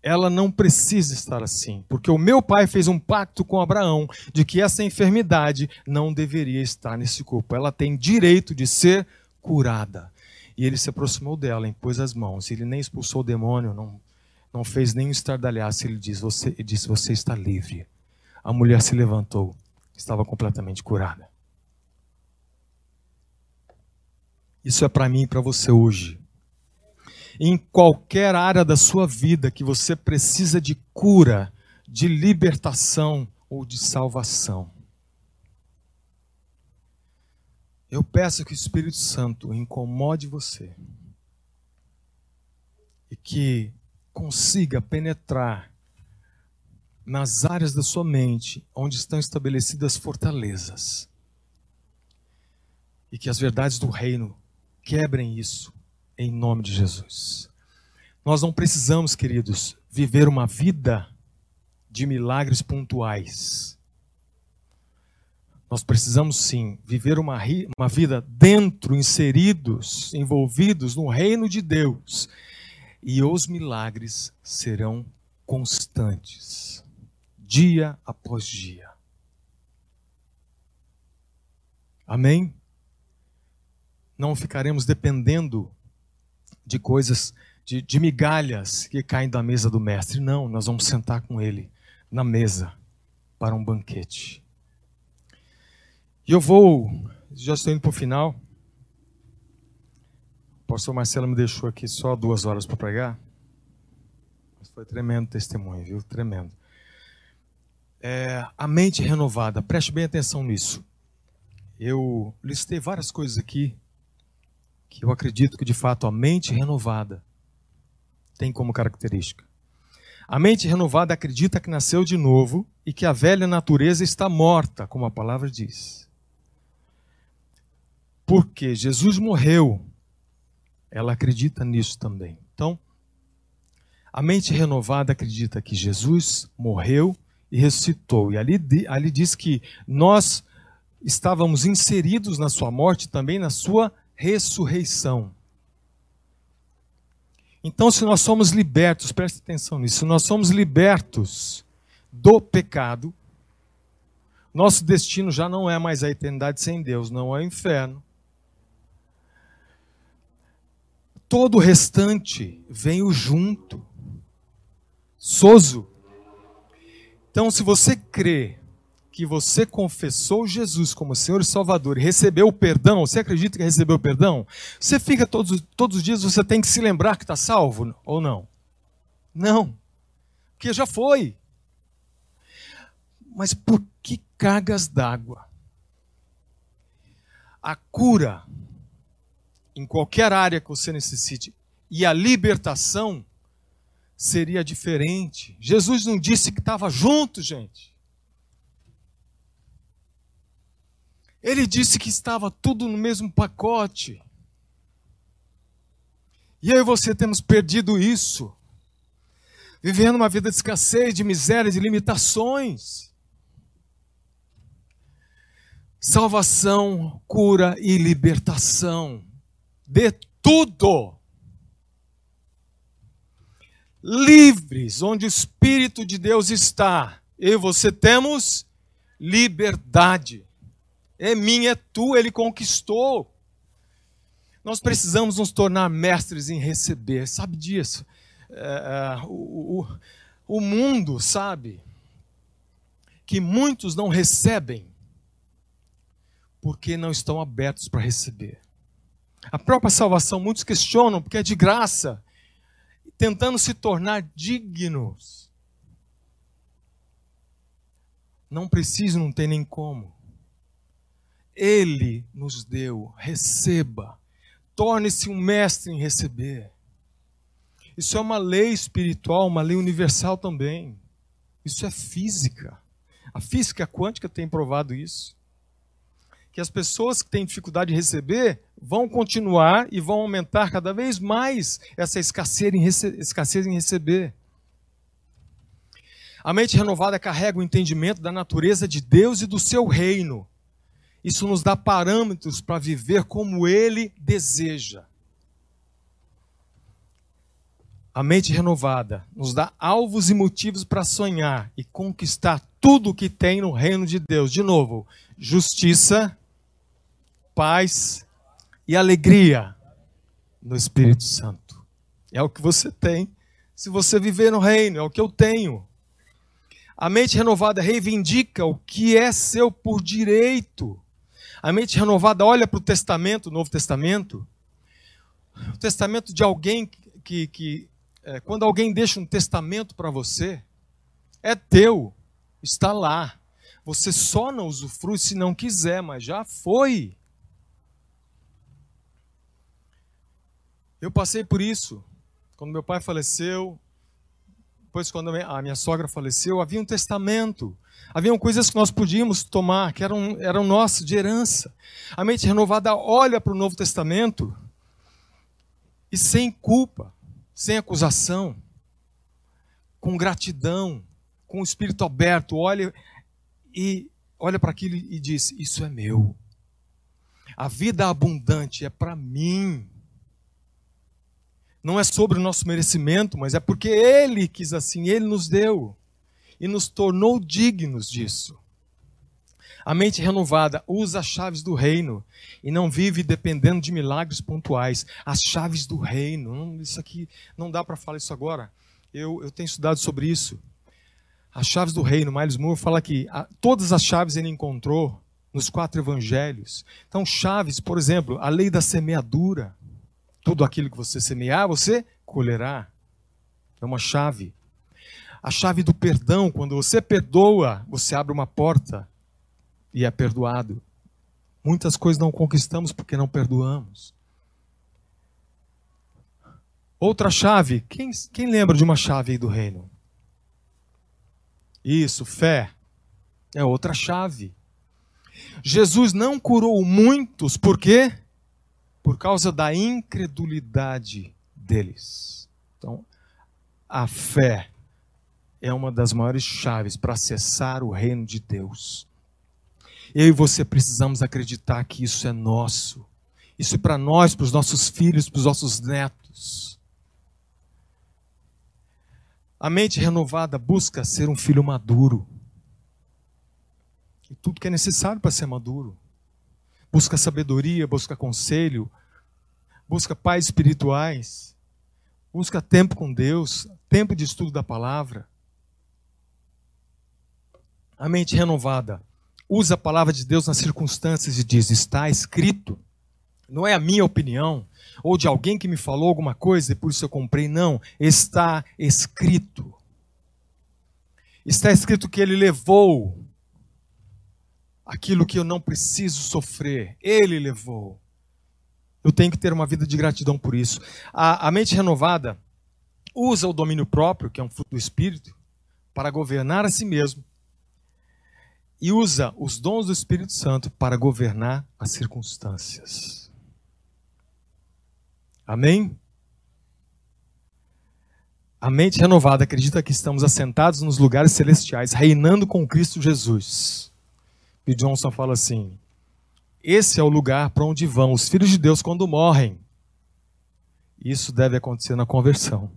S2: ela não precisa estar assim, porque o meu pai fez um pacto com Abraão de que essa enfermidade não deveria estar nesse corpo. Ela tem direito de ser curada. E ele se aproximou dela, impôs as mãos. Ele nem expulsou o demônio, não, não fez nem um estardalhaço. Ele disse você, ele disse: Você está livre. A mulher se levantou, estava completamente curada. Isso é para mim e para você hoje em qualquer área da sua vida que você precisa de cura, de libertação ou de salvação. Eu peço que o Espírito Santo incomode você e que consiga penetrar nas áreas da sua mente onde estão estabelecidas fortalezas e que as verdades do reino quebrem isso em nome de Jesus. Nós não precisamos, queridos, viver uma vida de milagres pontuais. Nós precisamos sim viver uma, uma vida dentro, inseridos, envolvidos no reino de Deus. E os milagres serão constantes, dia após dia. Amém? Não ficaremos dependendo de coisas, de, de migalhas que caem da mesa do mestre. Não, nós vamos sentar com ele na mesa para um banquete. E eu vou, já estou indo para o final. O pastor Marcelo me deixou aqui só duas horas para pregar. Mas foi tremendo testemunho, viu? Tremendo. É, a mente renovada, preste bem atenção nisso. Eu listei várias coisas aqui que eu acredito que de fato a mente renovada tem como característica. A mente renovada acredita que nasceu de novo e que a velha natureza está morta, como a palavra diz. Porque Jesus morreu, ela acredita nisso também. Então, a mente renovada acredita que Jesus morreu e ressuscitou. E ali, ali diz que nós estávamos inseridos na sua morte também na sua ressurreição. Então, se nós somos libertos, preste atenção nisso, se nós somos libertos do pecado, nosso destino já não é mais a eternidade sem Deus, não é o inferno. Todo o restante veio junto. Soso. Então, se você crê que você confessou Jesus como Senhor e Salvador e recebeu o perdão, você acredita que recebeu o perdão? Você fica todos, todos os dias, você tem que se lembrar que está salvo ou não? Não, porque já foi. Mas por que cargas d'água? A cura, em qualquer área que você necessite, e a libertação seria diferente. Jesus não disse que estava junto, gente. Ele disse que estava tudo no mesmo pacote. E eu e você temos perdido isso. Vivendo uma vida de escassez, de miséria, de limitações. Salvação, cura e libertação. De tudo. Livres, onde o Espírito de Deus está. Eu e você temos liberdade é minha, é tua, ele conquistou. Nós precisamos nos tornar mestres em receber, sabe disso? É, é, o, o, o mundo sabe que muitos não recebem porque não estão abertos para receber. A própria salvação, muitos questionam porque é de graça, tentando se tornar dignos. Não preciso, não tem nem como. Ele nos deu, receba. Torne-se um mestre em receber. Isso é uma lei espiritual, uma lei universal também. Isso é física. A física quântica tem provado isso. Que as pessoas que têm dificuldade de receber vão continuar e vão aumentar cada vez mais essa escassez em, escassez em receber. A mente renovada carrega o entendimento da natureza de Deus e do seu reino isso nos dá parâmetros para viver como Ele deseja. A mente renovada nos dá alvos e motivos para sonhar e conquistar tudo o que tem no reino de Deus. De novo, justiça, paz e alegria no Espírito Santo. É o que você tem se você viver no reino, é o que eu tenho. A mente renovada reivindica o que é seu por direito. A mente renovada olha para o Testamento, o Novo Testamento, o testamento de alguém que, que é, quando alguém deixa um testamento para você, é teu, está lá. Você só não usufrui se não quiser, mas já foi. Eu passei por isso. Quando meu pai faleceu, depois quando a minha sogra faleceu, havia um testamento. Haviam coisas que nós podíamos tomar, que eram, eram nossas, de herança. A mente renovada olha para o Novo Testamento e sem culpa, sem acusação, com gratidão, com o espírito aberto, olha e olha para aquilo e diz: Isso é meu. A vida abundante é para mim. Não é sobre o nosso merecimento, mas é porque Ele quis assim, Ele nos deu e nos tornou dignos disso. A mente renovada usa as chaves do reino e não vive dependendo de milagres pontuais. As chaves do reino. Isso aqui não dá para falar isso agora. Eu, eu tenho estudado sobre isso. As chaves do reino. Miles Moore fala que a, todas as chaves ele encontrou nos quatro evangelhos. Então, chaves, por exemplo, a lei da semeadura. Tudo aquilo que você semear, você colherá. É uma chave. A chave do perdão, quando você perdoa, você abre uma porta e é perdoado. Muitas coisas não conquistamos porque não perdoamos. Outra chave, quem, quem lembra de uma chave aí do reino? Isso, fé. É outra chave. Jesus não curou muitos, por quê? Por causa da incredulidade deles. Então, a fé é uma das maiores chaves para acessar o reino de Deus. Eu e você precisamos acreditar que isso é nosso. Isso é para nós, para os nossos filhos, para os nossos netos. A mente renovada busca ser um filho maduro. E tudo que é necessário para ser maduro. Busca sabedoria, busca conselho, busca pais espirituais, busca tempo com Deus, tempo de estudo da palavra. A mente renovada usa a palavra de Deus nas circunstâncias e diz: está escrito. Não é a minha opinião, ou de alguém que me falou alguma coisa e por isso eu comprei. Não, está escrito. Está escrito que ele levou aquilo que eu não preciso sofrer. Ele levou. Eu tenho que ter uma vida de gratidão por isso. A, a mente renovada usa o domínio próprio, que é um fruto do Espírito, para governar a si mesmo e usa os dons do Espírito Santo para governar as circunstâncias. Amém? A mente renovada acredita que estamos assentados nos lugares celestiais, reinando com Cristo Jesus. E Johnson fala assim: esse é o lugar para onde vão os filhos de Deus quando morrem. Isso deve acontecer na conversão.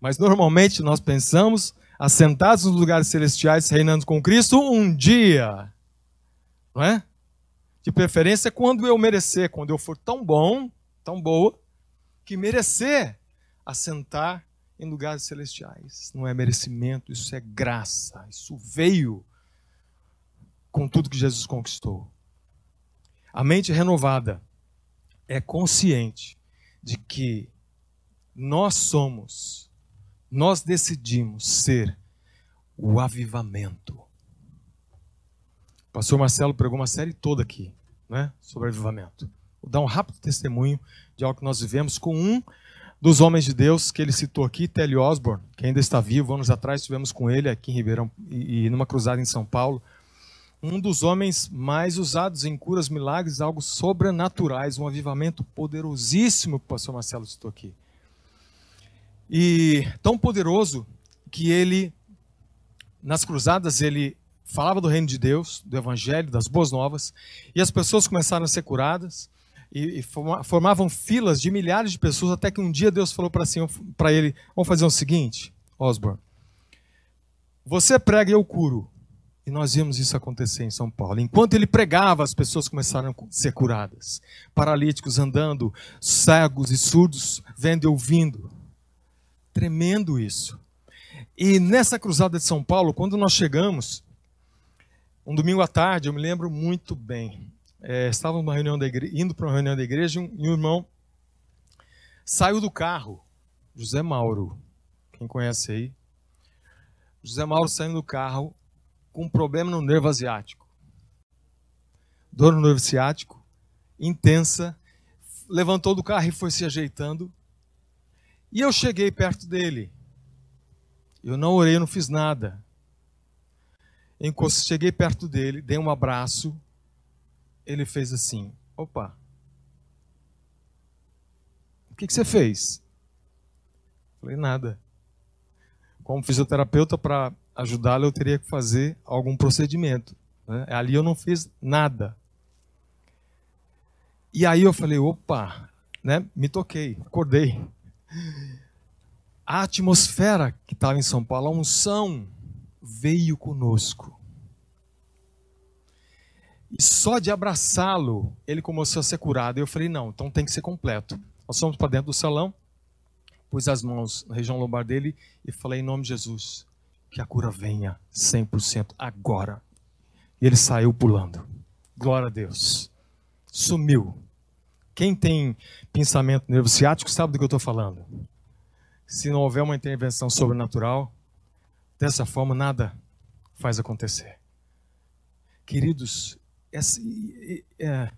S2: Mas normalmente nós pensamos assentados nos lugares celestiais, reinando com Cristo um dia. Não é? De preferência quando eu merecer, quando eu for tão bom, tão boa, que merecer assentar em lugares celestiais. Não é merecimento, isso é graça. Isso veio com tudo que Jesus conquistou. A mente renovada é consciente de que nós somos nós decidimos ser o avivamento. O pastor Marcelo pregou uma série toda aqui né, sobre avivamento. Vou dar um rápido testemunho de algo que nós vivemos com um dos homens de Deus que ele citou aqui, Telly Osborne, que ainda está vivo. Anos atrás estivemos com ele aqui em Ribeirão e, e numa cruzada em São Paulo. Um dos homens mais usados em curas, milagres, algo sobrenaturais, um avivamento poderosíssimo que o pastor Marcelo citou aqui. E tão poderoso que ele, nas cruzadas, ele falava do reino de Deus, do evangelho, das boas novas, e as pessoas começaram a ser curadas. e, e formavam filas de milhares de pessoas, até que um dia Deus falou para assim, ele: Vamos fazer o seguinte, Osborne. Você prega e eu curo. E nós vimos isso acontecer em São Paulo. Enquanto ele pregava, as pessoas começaram a ser curadas. Paralíticos andando, cegos e surdos vendo e ouvindo. Tremendo isso. E nessa cruzada de São Paulo, quando nós chegamos, um domingo à tarde, eu me lembro muito bem. É, estávamos numa reunião da igreja, indo para uma reunião da igreja e um, irmão saiu do carro, José Mauro, quem conhece aí. José Mauro saindo do carro com um problema no nervo asiático. Dor no nervo ciático, intensa, levantou do carro e foi se ajeitando. E eu cheguei perto dele. Eu não orei, não fiz nada. Cheguei perto dele, dei um abraço. Ele fez assim: opa, o que, que você fez? Falei: nada. Como fisioterapeuta, para ajudá-lo, eu teria que fazer algum procedimento. Né? Ali eu não fiz nada. E aí eu falei: opa, né? me toquei, acordei. A atmosfera que estava em São Paulo, a unção, veio conosco. E só de abraçá-lo, ele começou a ser curado. Eu falei: não, então tem que ser completo. Nós fomos para dentro do salão, pus as mãos na região lombar dele e falei: em nome de Jesus, que a cura venha 100% agora. E ele saiu pulando. Glória a Deus. Sumiu. Quem tem pensamento nervo ciático sabe do que eu estou falando. Se não houver uma intervenção sobrenatural, Dessa forma, nada faz acontecer. Queridos, essa, é,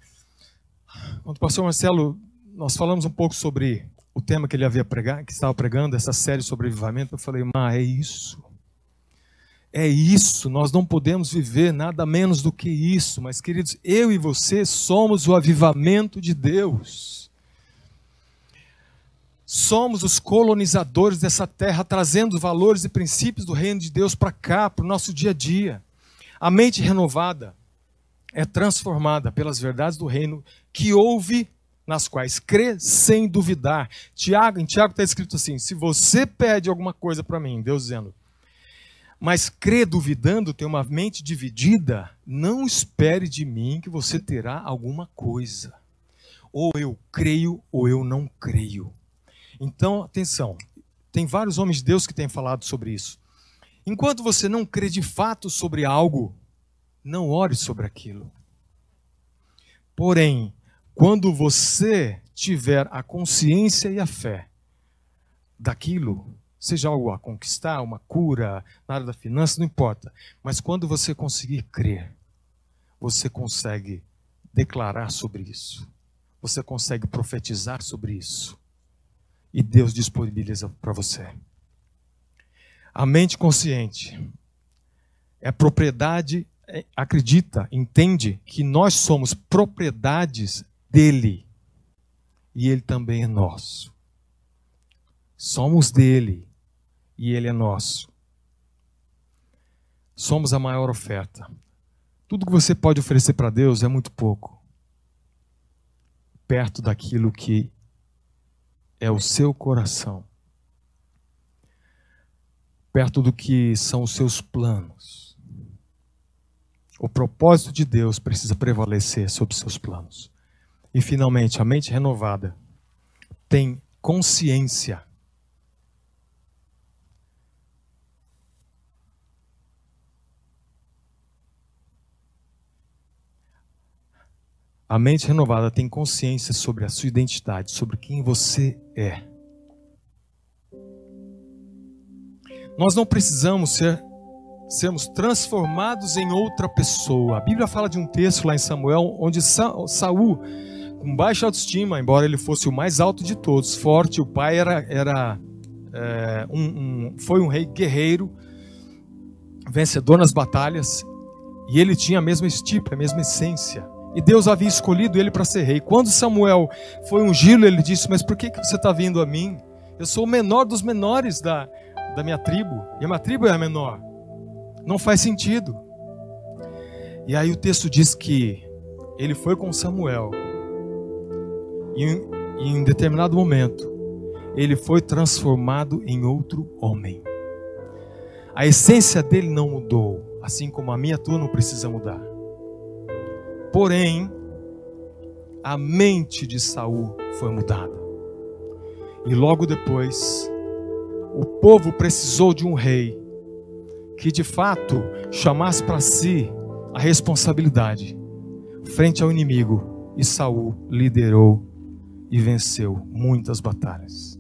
S2: quando o pastor Marcelo, nós falamos um pouco sobre o tema que ele havia pregado, que estava pregando, essa série sobre avivamento, eu falei, mas é isso. É isso, nós não podemos viver nada menos do que isso. Mas, queridos, eu e você somos o avivamento de Deus. Somos os colonizadores dessa terra, trazendo valores e princípios do reino de Deus para cá, para o nosso dia a dia. A mente renovada é transformada pelas verdades do reino que ouve, nas quais crê sem duvidar. Tiago, em Tiago está escrito assim: se você pede alguma coisa para mim, Deus dizendo, mas crê duvidando, tem uma mente dividida, não espere de mim que você terá alguma coisa. Ou eu creio ou eu não creio. Então, atenção, tem vários homens de Deus que têm falado sobre isso. Enquanto você não crê de fato sobre algo, não ore sobre aquilo. Porém, quando você tiver a consciência e a fé daquilo, seja algo a conquistar, uma cura, na área da finança, não importa. Mas quando você conseguir crer, você consegue declarar sobre isso. Você consegue profetizar sobre isso e Deus disponibiliza para você. A mente consciente é propriedade, é, acredita, entende que nós somos propriedades dele e ele também é nosso. Somos dele e ele é nosso. Somos a maior oferta. Tudo que você pode oferecer para Deus é muito pouco, perto daquilo que é o seu coração, perto do que são os seus planos. O propósito de Deus precisa prevalecer sobre seus planos. E finalmente, a mente renovada tem consciência. A mente renovada tem consciência sobre a sua identidade, sobre quem você é. Nós não precisamos ser sermos transformados em outra pessoa. A Bíblia fala de um texto lá em Samuel onde Saul, com baixa autoestima, embora ele fosse o mais alto de todos, forte, o pai era, era é, um, um, foi um rei guerreiro, vencedor nas batalhas, e ele tinha a mesma estipe, a mesma essência. E Deus havia escolhido ele para ser rei. Quando Samuel foi ungí-lo, ele disse: Mas por que, que você está vindo a mim? Eu sou o menor dos menores da, da minha tribo. E a minha tribo é a menor. Não faz sentido. E aí o texto diz que ele foi com Samuel. E em determinado momento, ele foi transformado em outro homem. A essência dele não mudou, assim como a minha tua não precisa mudar. Porém, a mente de Saul foi mudada. E logo depois, o povo precisou de um rei que de fato chamasse para si a responsabilidade frente ao inimigo, e Saul liderou e venceu muitas batalhas.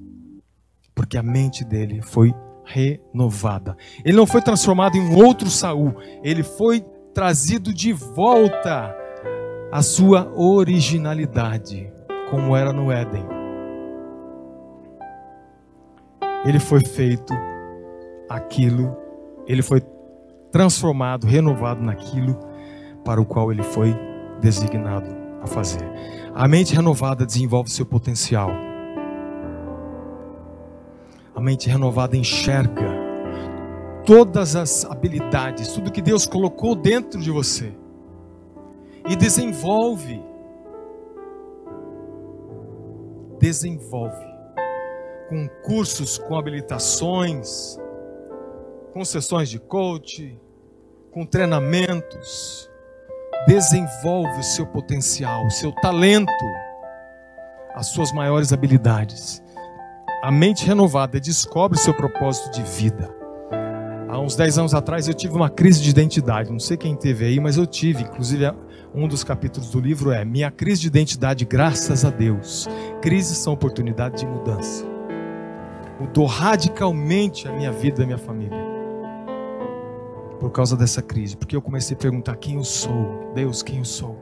S2: Porque a mente dele foi renovada. Ele não foi transformado em um outro Saul, ele foi trazido de volta à sua originalidade, como era no Éden. Ele foi feito aquilo, ele foi transformado, renovado naquilo para o qual ele foi designado a fazer. A mente renovada desenvolve seu potencial. A mente renovada enxerga todas as habilidades, tudo que Deus colocou dentro de você e desenvolve. Desenvolve com cursos, com habilitações, com sessões de coach, com treinamentos. Desenvolve o seu potencial, o seu talento, as suas maiores habilidades. A mente renovada descobre seu propósito de vida. Há uns 10 anos atrás eu tive uma crise de identidade. Não sei quem teve aí, mas eu tive. Inclusive, um dos capítulos do livro é Minha crise de identidade, graças a Deus. Crises são oportunidades de mudança. Mudou radicalmente a minha vida e a minha família por causa dessa crise, porque eu comecei a perguntar quem eu sou, Deus, quem eu sou,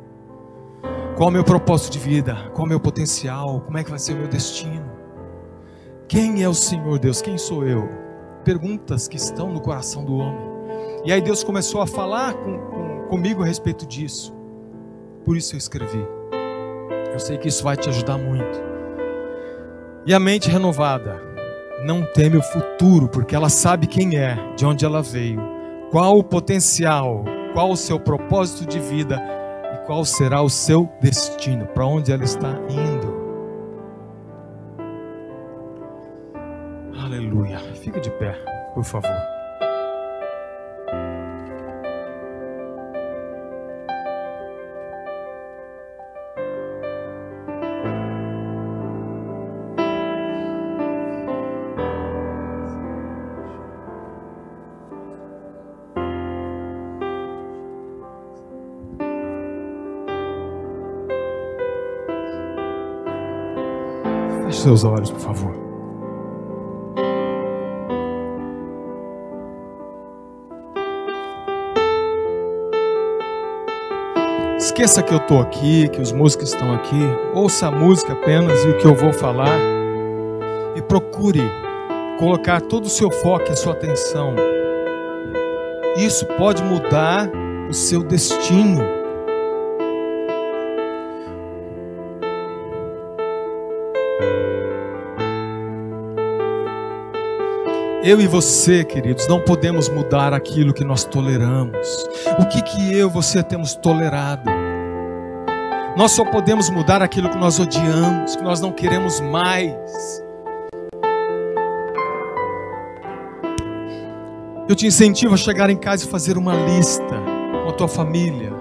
S2: qual é o meu propósito de vida, qual é o meu potencial, como é que vai ser o meu destino, quem é o Senhor Deus, quem sou eu? Perguntas que estão no coração do homem. E aí Deus começou a falar com, com, comigo a respeito disso. Por isso eu escrevi. Eu sei que isso vai te ajudar muito. E a mente renovada não teme o futuro, porque ela sabe quem é, de onde ela veio qual o potencial, qual o seu propósito de vida e qual será o seu destino, para onde ela está indo. Aleluia. Fica de pé, por favor. Seus olhos, por favor. Esqueça que eu estou aqui, que os músicos estão aqui. Ouça a música apenas e o que eu vou falar. E procure colocar todo o seu foco e a sua atenção. Isso pode mudar o seu destino. Eu e você, queridos, não podemos mudar aquilo que nós toleramos. O que que eu e você temos tolerado? Nós só podemos mudar aquilo que nós odiamos, que nós não queremos mais. Eu te incentivo a chegar em casa e fazer uma lista com a tua família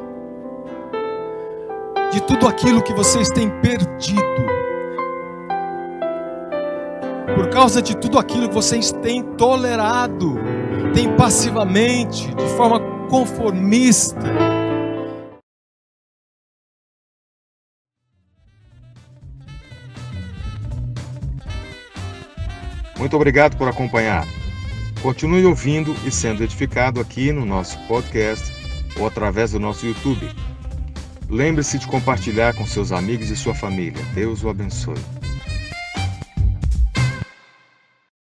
S2: de tudo aquilo que vocês têm perdido causa de tudo aquilo que vocês têm tolerado, têm passivamente, de forma conformista.
S1: Muito obrigado por acompanhar. Continue ouvindo e sendo edificado aqui no nosso podcast ou através do nosso YouTube. Lembre-se de compartilhar com seus amigos e sua família. Deus o abençoe.